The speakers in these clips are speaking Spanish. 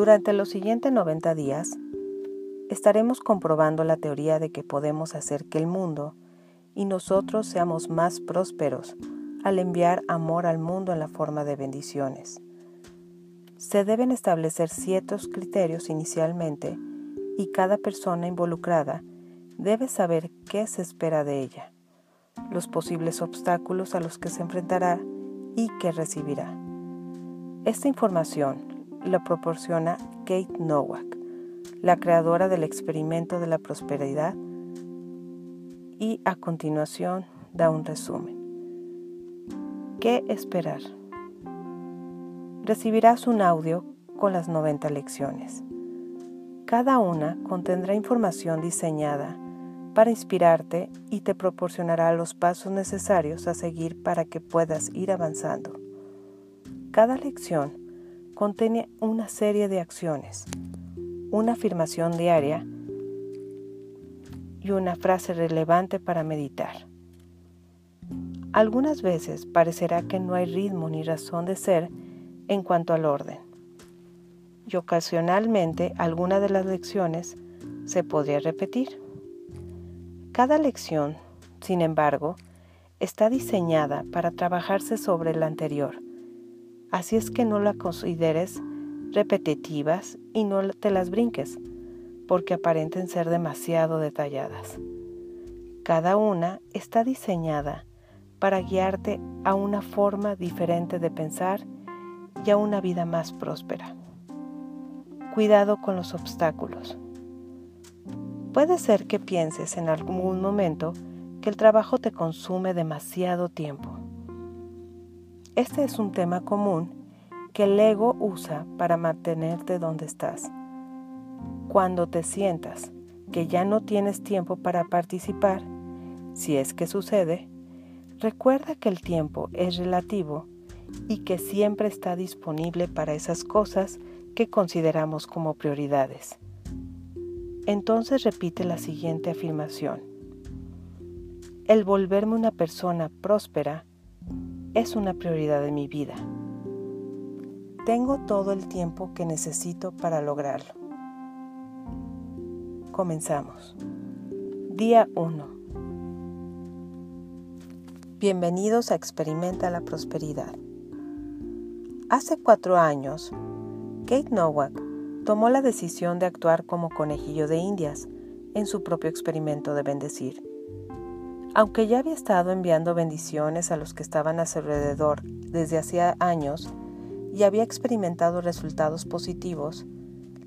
Durante los siguientes 90 días, estaremos comprobando la teoría de que podemos hacer que el mundo y nosotros seamos más prósperos al enviar amor al mundo en la forma de bendiciones. Se deben establecer ciertos criterios inicialmente y cada persona involucrada debe saber qué se espera de ella, los posibles obstáculos a los que se enfrentará y qué recibirá. Esta información la proporciona Kate Nowak, la creadora del experimento de la prosperidad, y a continuación da un resumen. ¿Qué esperar? Recibirás un audio con las 90 lecciones. Cada una contendrá información diseñada para inspirarte y te proporcionará los pasos necesarios a seguir para que puedas ir avanzando. Cada lección contiene una serie de acciones una afirmación diaria y una frase relevante para meditar. Algunas veces parecerá que no hay ritmo ni razón de ser en cuanto al orden. Y ocasionalmente alguna de las lecciones se podría repetir. Cada lección, sin embargo, está diseñada para trabajarse sobre la anterior. Así es que no la consideres repetitivas y no te las brinques, porque aparenten ser demasiado detalladas. Cada una está diseñada para guiarte a una forma diferente de pensar y a una vida más próspera. Cuidado con los obstáculos. Puede ser que pienses en algún momento que el trabajo te consume demasiado tiempo. Este es un tema común que el ego usa para mantenerte donde estás. Cuando te sientas que ya no tienes tiempo para participar, si es que sucede, recuerda que el tiempo es relativo y que siempre está disponible para esas cosas que consideramos como prioridades. Entonces repite la siguiente afirmación. El volverme una persona próspera es una prioridad de mi vida. Tengo todo el tiempo que necesito para lograrlo. Comenzamos. Día 1. Bienvenidos a Experimenta la Prosperidad. Hace cuatro años, Kate Nowak tomó la decisión de actuar como conejillo de indias en su propio experimento de bendecir. Aunque ya había estado enviando bendiciones a los que estaban a su alrededor desde hacía años, y había experimentado resultados positivos,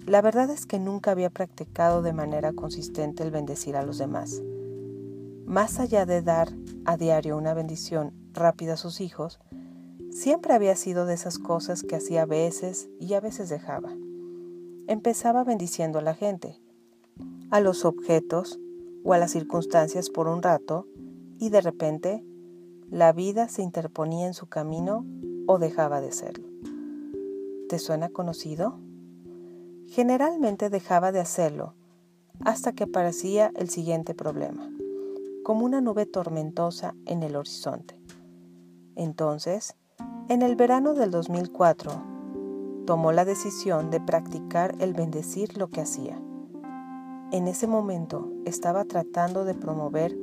la verdad es que nunca había practicado de manera consistente el bendecir a los demás. Más allá de dar a diario una bendición rápida a sus hijos, siempre había sido de esas cosas que hacía a veces y a veces dejaba. Empezaba bendiciendo a la gente, a los objetos o a las circunstancias por un rato y de repente la vida se interponía en su camino o dejaba de serlo. ¿Te suena conocido? Generalmente dejaba de hacerlo hasta que aparecía el siguiente problema, como una nube tormentosa en el horizonte. Entonces, en el verano del 2004, tomó la decisión de practicar el bendecir lo que hacía. En ese momento estaba tratando de promover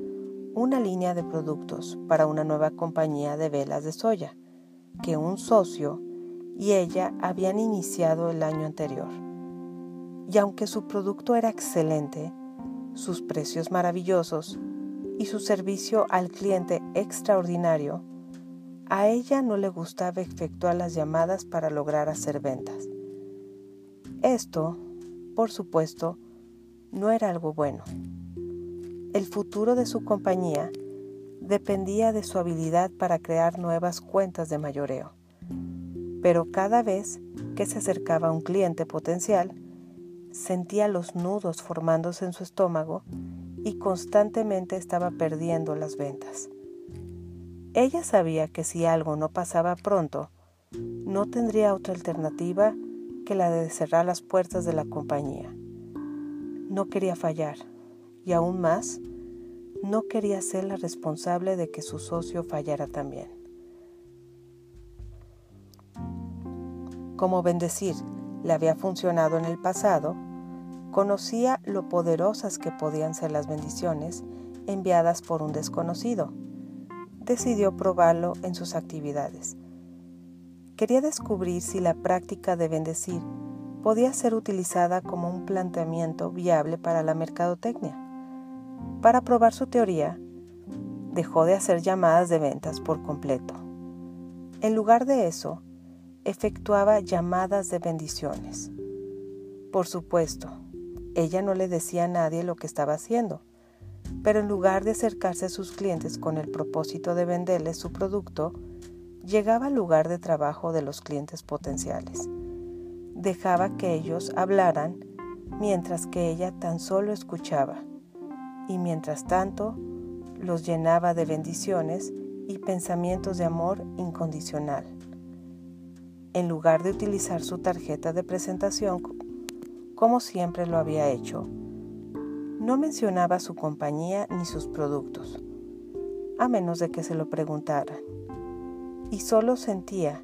una línea de productos para una nueva compañía de velas de soya que un socio y ella habían iniciado el año anterior. Y aunque su producto era excelente, sus precios maravillosos y su servicio al cliente extraordinario, a ella no le gustaba efectuar las llamadas para lograr hacer ventas. Esto, por supuesto, no era algo bueno. El futuro de su compañía dependía de su habilidad para crear nuevas cuentas de mayoreo pero cada vez que se acercaba a un cliente potencial, sentía los nudos formándose en su estómago y constantemente estaba perdiendo las ventas. Ella sabía que si algo no pasaba pronto, no tendría otra alternativa que la de cerrar las puertas de la compañía. No quería fallar y aún más, no quería ser la responsable de que su socio fallara también. como bendecir le había funcionado en el pasado, conocía lo poderosas que podían ser las bendiciones enviadas por un desconocido. Decidió probarlo en sus actividades. Quería descubrir si la práctica de bendecir podía ser utilizada como un planteamiento viable para la mercadotecnia. Para probar su teoría, dejó de hacer llamadas de ventas por completo. En lugar de eso, efectuaba llamadas de bendiciones. Por supuesto, ella no le decía a nadie lo que estaba haciendo, pero en lugar de acercarse a sus clientes con el propósito de venderles su producto, llegaba al lugar de trabajo de los clientes potenciales. Dejaba que ellos hablaran mientras que ella tan solo escuchaba y mientras tanto los llenaba de bendiciones y pensamientos de amor incondicional. En lugar de utilizar su tarjeta de presentación como siempre lo había hecho, no mencionaba su compañía ni sus productos, a menos de que se lo preguntaran, y solo sentía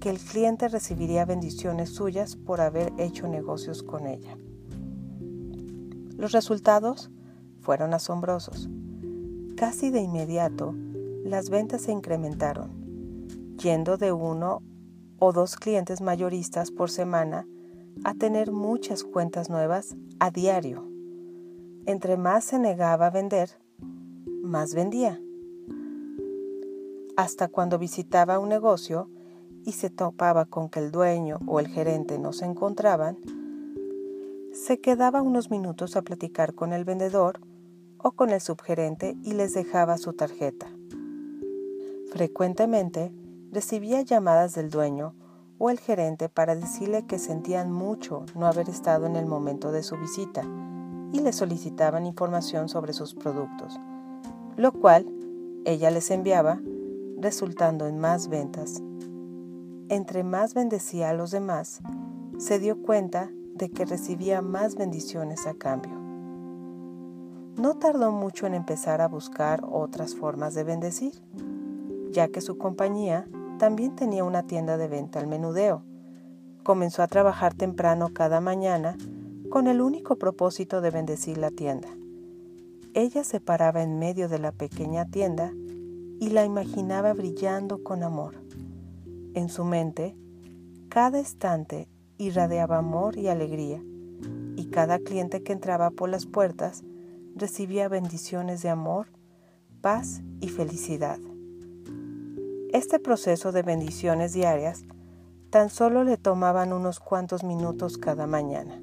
que el cliente recibiría bendiciones suyas por haber hecho negocios con ella. Los resultados fueron asombrosos. Casi de inmediato, las ventas se incrementaron, yendo de uno o dos clientes mayoristas por semana a tener muchas cuentas nuevas a diario. Entre más se negaba a vender, más vendía. Hasta cuando visitaba un negocio y se topaba con que el dueño o el gerente no se encontraban, se quedaba unos minutos a platicar con el vendedor o con el subgerente y les dejaba su tarjeta. Frecuentemente recibía llamadas del dueño o el gerente para decirle que sentían mucho no haber estado en el momento de su visita y le solicitaban información sobre sus productos, lo cual ella les enviaba, resultando en más ventas. Entre más bendecía a los demás, se dio cuenta de que recibía más bendiciones a cambio. No tardó mucho en empezar a buscar otras formas de bendecir, ya que su compañía también tenía una tienda de venta al menudeo. Comenzó a trabajar temprano cada mañana con el único propósito de bendecir la tienda. Ella se paraba en medio de la pequeña tienda y la imaginaba brillando con amor. En su mente, cada estante irradiaba amor y alegría, y cada cliente que entraba por las puertas recibía bendiciones de amor, paz y felicidad. Este proceso de bendiciones diarias tan solo le tomaban unos cuantos minutos cada mañana,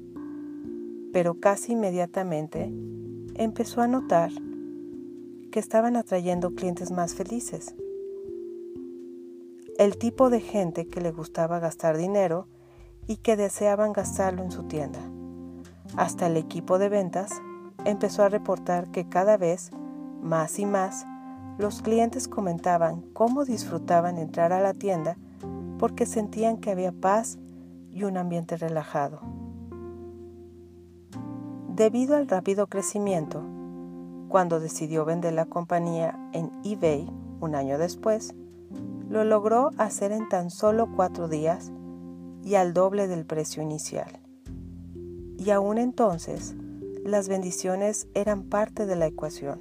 pero casi inmediatamente empezó a notar que estaban atrayendo clientes más felices. El tipo de gente que le gustaba gastar dinero y que deseaban gastarlo en su tienda. Hasta el equipo de ventas empezó a reportar que cada vez más y más los clientes comentaban cómo disfrutaban entrar a la tienda porque sentían que había paz y un ambiente relajado. Debido al rápido crecimiento, cuando decidió vender la compañía en eBay un año después, lo logró hacer en tan solo cuatro días y al doble del precio inicial. Y aún entonces, las bendiciones eran parte de la ecuación.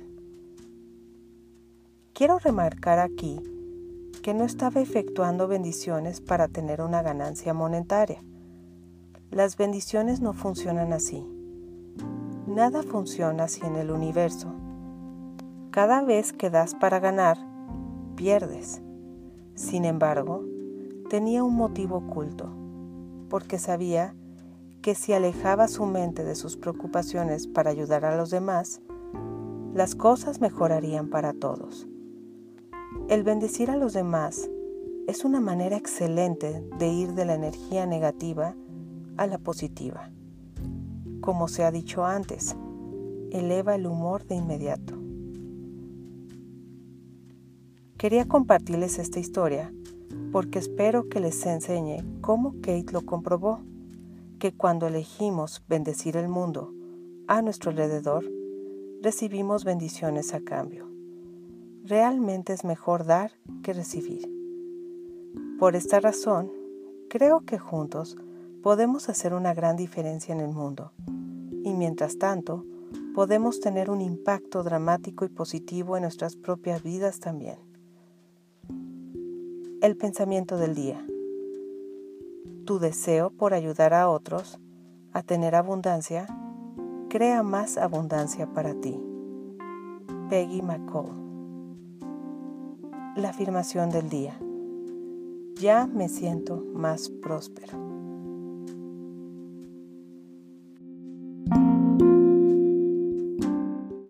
Quiero remarcar aquí que no estaba efectuando bendiciones para tener una ganancia monetaria. Las bendiciones no funcionan así. Nada funciona así en el universo. Cada vez que das para ganar, pierdes. Sin embargo, tenía un motivo oculto, porque sabía que si alejaba su mente de sus preocupaciones para ayudar a los demás, las cosas mejorarían para todos. El bendecir a los demás es una manera excelente de ir de la energía negativa a la positiva. Como se ha dicho antes, eleva el humor de inmediato. Quería compartirles esta historia porque espero que les enseñe cómo Kate lo comprobó, que cuando elegimos bendecir el mundo a nuestro alrededor, recibimos bendiciones a cambio. Realmente es mejor dar que recibir. Por esta razón, creo que juntos podemos hacer una gran diferencia en el mundo y mientras tanto podemos tener un impacto dramático y positivo en nuestras propias vidas también. El pensamiento del día. Tu deseo por ayudar a otros a tener abundancia crea más abundancia para ti. Peggy McCall. La afirmación del día. Ya me siento más próspero.